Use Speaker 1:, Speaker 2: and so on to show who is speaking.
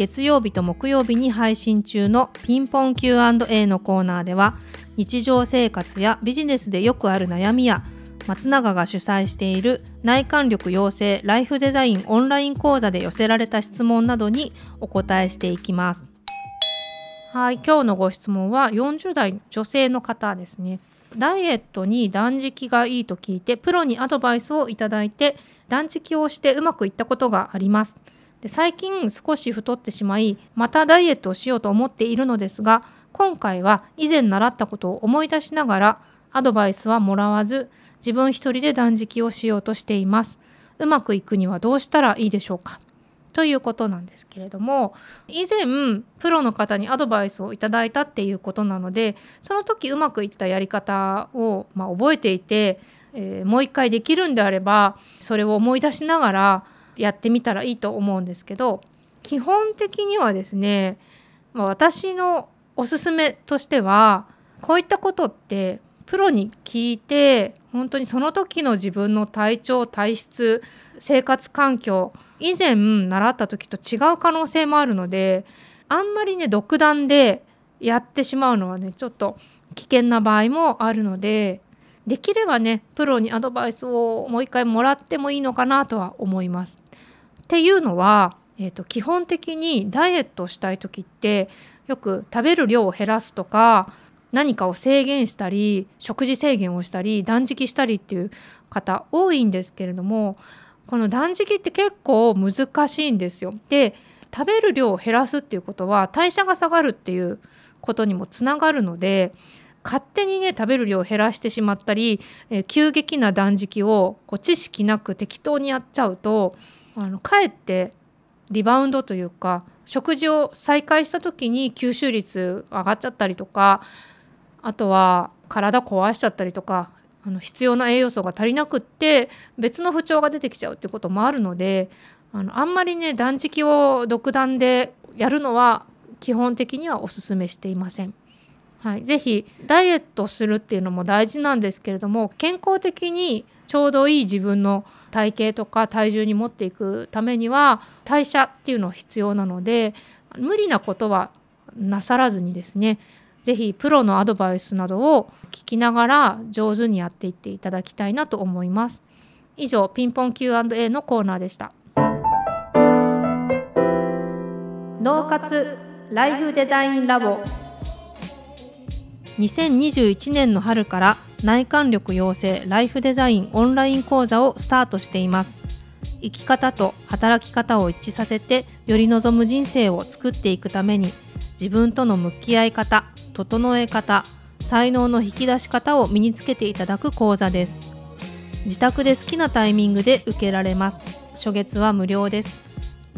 Speaker 1: 月曜日と木曜日に配信中のピンポン Q&A のコーナーでは日常生活やビジネスでよくある悩みや松永が主催している内観力養成ライフデザインオンライン講座で寄せられた質問などにお答えしていきます。はい、今日のご質問は40代女性の方ですね。ダイエットに断食がいいと聞いてプロにアドバイスをいただいて断食をしてうまくいったことがあります。で最近少し太ってしまいまたダイエットをしようと思っているのですが今回は以前習ったことを思い出しながらアドバイスはもらわず自分一人で断食をしようとしています。うまくいくにはどうしたらいいでしょうかということなんですけれども以前プロの方にアドバイスをいただいたっていうことなのでその時うまくいったやり方を、まあ、覚えていて、えー、もう一回できるんであればそれを思い出しながらやってみたらいいと思うんですけど基本的にはですね、ま、私のおすすめとしてはこういったことってプロに聞いて本当にその時の自分の体調体質生活環境以前習った時と違う可能性もあるのであんまりね独断でやってしまうのはねちょっと危険な場合もあるのでできればねプロにアドバイスをもう一回もらってもいいのかなとは思います。っていうのは、えーと、基本的にダイエットしたい時ってよく食べる量を減らすとか何かを制限したり食事制限をしたり断食したりっていう方多いんですけれどもこの断食って結構難しいんですよ。で食べる量を減らすっていうことは代謝が下がるっていうことにもつながるので勝手にね食べる量を減らしてしまったり、えー、急激な断食をこう知識なく適当にやっちゃうとあのかえってリバウンドというか食事を再開した時に吸収率上がっちゃったりとかあとは体壊しちゃったりとかあの必要な栄養素が足りなくって別の不調が出てきちゃうっていうこともあるのであのあんまりね断食を独断でやるのは基本的にはおすすめしていません。はい、ぜひダイエットするっていうのも大事なんですけれども健康的にちょうどいい自分の体型とか体重に持っていくためには代謝っていうの必要なので無理なことはなさらずにですね是非プロのアドバイスなどを聞きながら上手にやっていっていただきたいなと思います。以上ピンポン Q&A のコーナーでした。脳活ライフデザインラボ2021年の春から内観力養成ライフデザインオンライン講座をスタートしています。生き方と働き方を一致させてより望む人生を作っていくために自分との向き合い方整え方才能の引き出し方を身につけていただく講座です。自宅で好きなタイミングで受けられます。初月は無料です。